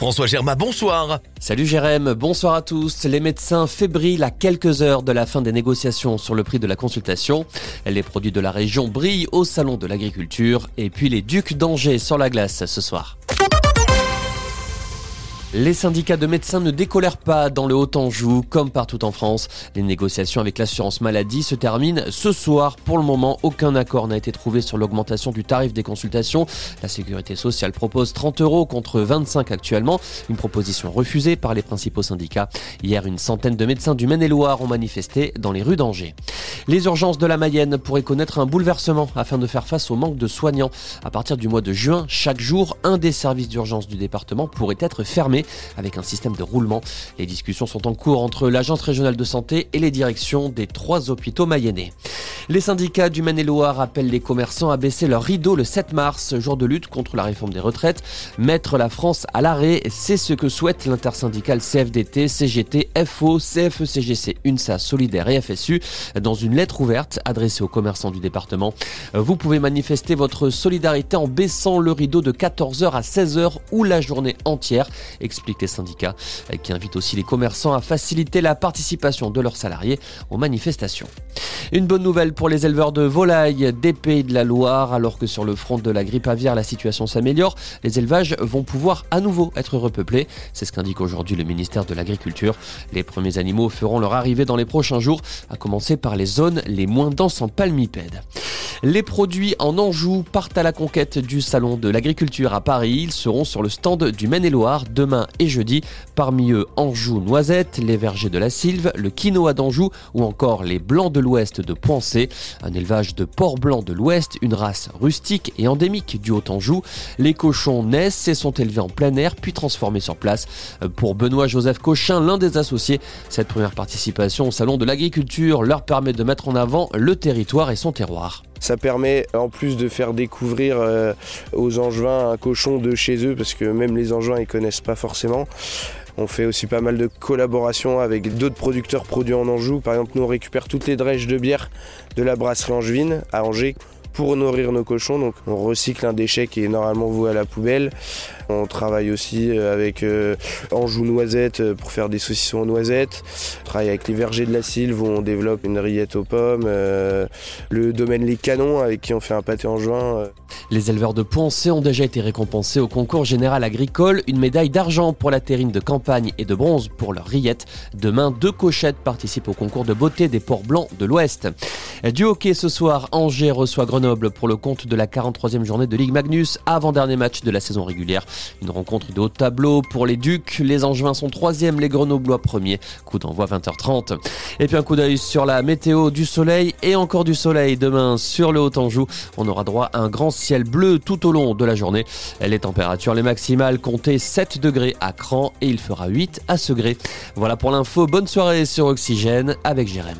François Germain, bonsoir. Salut Jérém, bonsoir à tous. Les médecins fébriles à quelques heures de la fin des négociations sur le prix de la consultation. Les produits de la région brillent au salon de l'agriculture et puis les ducs d'Angers sur la glace ce soir. Les syndicats de médecins ne décolèrent pas dans le Haut-Anjou, comme partout en France. Les négociations avec l'assurance maladie se terminent ce soir. Pour le moment, aucun accord n'a été trouvé sur l'augmentation du tarif des consultations. La sécurité sociale propose 30 euros contre 25 actuellement, une proposition refusée par les principaux syndicats. Hier, une centaine de médecins du Maine-et-Loire ont manifesté dans les rues d'Angers. Les urgences de la Mayenne pourraient connaître un bouleversement afin de faire face au manque de soignants. À partir du mois de juin, chaque jour, un des services d'urgence du département pourrait être fermé avec un système de roulement. Les discussions sont en cours entre l'Agence régionale de santé et les directions des trois hôpitaux mayennais. Les syndicats du Maine-et-Loire appellent les commerçants à baisser leur rideau le 7 mars, jour de lutte contre la réforme des retraites. Mettre la France à l'arrêt, c'est ce que souhaite l'intersyndicale CFDT, CGT, FO, CFE-CGC, UNSA, Solidaire et FSU dans une lettre ouverte adressée aux commerçants du département. Vous pouvez manifester votre solidarité en baissant le rideau de 14h à 16h ou la journée entière expliquent les syndicats, qui invitent aussi les commerçants à faciliter la participation de leurs salariés aux manifestations. Une bonne nouvelle pour les éleveurs de volailles des Pays de la Loire, alors que sur le front de la grippe aviaire, la situation s'améliore, les élevages vont pouvoir à nouveau être repeuplés. C'est ce qu'indique aujourd'hui le ministère de l'Agriculture. Les premiers animaux feront leur arrivée dans les prochains jours, à commencer par les zones les moins denses en palmipèdes. Les produits en Anjou partent à la conquête du Salon de l'Agriculture à Paris. Ils seront sur le stand du Maine-et-Loire demain et jeudi. Parmi eux, Anjou Noisette, les vergers de la Sylve, le quinoa d'Anjou ou encore les blancs de l'Ouest de Poincé. Un élevage de porc blanc de l'Ouest, une race rustique et endémique du Haut-Anjou. Les cochons naissent et sont élevés en plein air puis transformés sur place. Pour Benoît-Joseph Cochin, l'un des associés, cette première participation au Salon de l'Agriculture leur permet de mettre en avant le territoire et son terroir. Ça permet en plus de faire découvrir euh, aux Angevins un cochon de chez eux, parce que même les Angevins ils connaissent pas forcément. On fait aussi pas mal de collaborations avec d'autres producteurs produits en Anjou. Par exemple, nous on récupère toutes les drèches de bière de la brasserie angevine à Angers pour nourrir nos cochons. Donc on recycle un déchet qui est normalement voué à la poubelle. On travaille aussi euh, avec euh, Anjou Noisette euh, pour faire des saucissons aux noisettes. On travaille avec les vergers de la Sylve où on développe une rillette aux pommes. Le domaine Les Canons avec qui on fait un pâté en juin. Les éleveurs de Poncé ont déjà été récompensés au concours général agricole. Une médaille d'argent pour la terrine de campagne et de bronze pour leur rillette. Demain, deux cochettes participent au concours de beauté des ports blancs de l'Ouest. Du hockey ce soir, Angers reçoit Grenoble pour le compte de la 43e journée de Ligue Magnus, avant-dernier match de la saison régulière. Une rencontre de haut tableau pour les Ducs. Les Angevins sont 3e, les Grenoblois premiers. Coup d'envoi 20h30. Et puis un coup d'œil sur la météo du soleil et encore du soleil demain sur le Haut-Anjou. On aura droit à un grand bleu tout au long de la journée. Les températures, les maximales, comptez 7 degrés à Cran et il fera 8 à Segré. Voilà pour l'info. Bonne soirée sur Oxygène avec Jérém.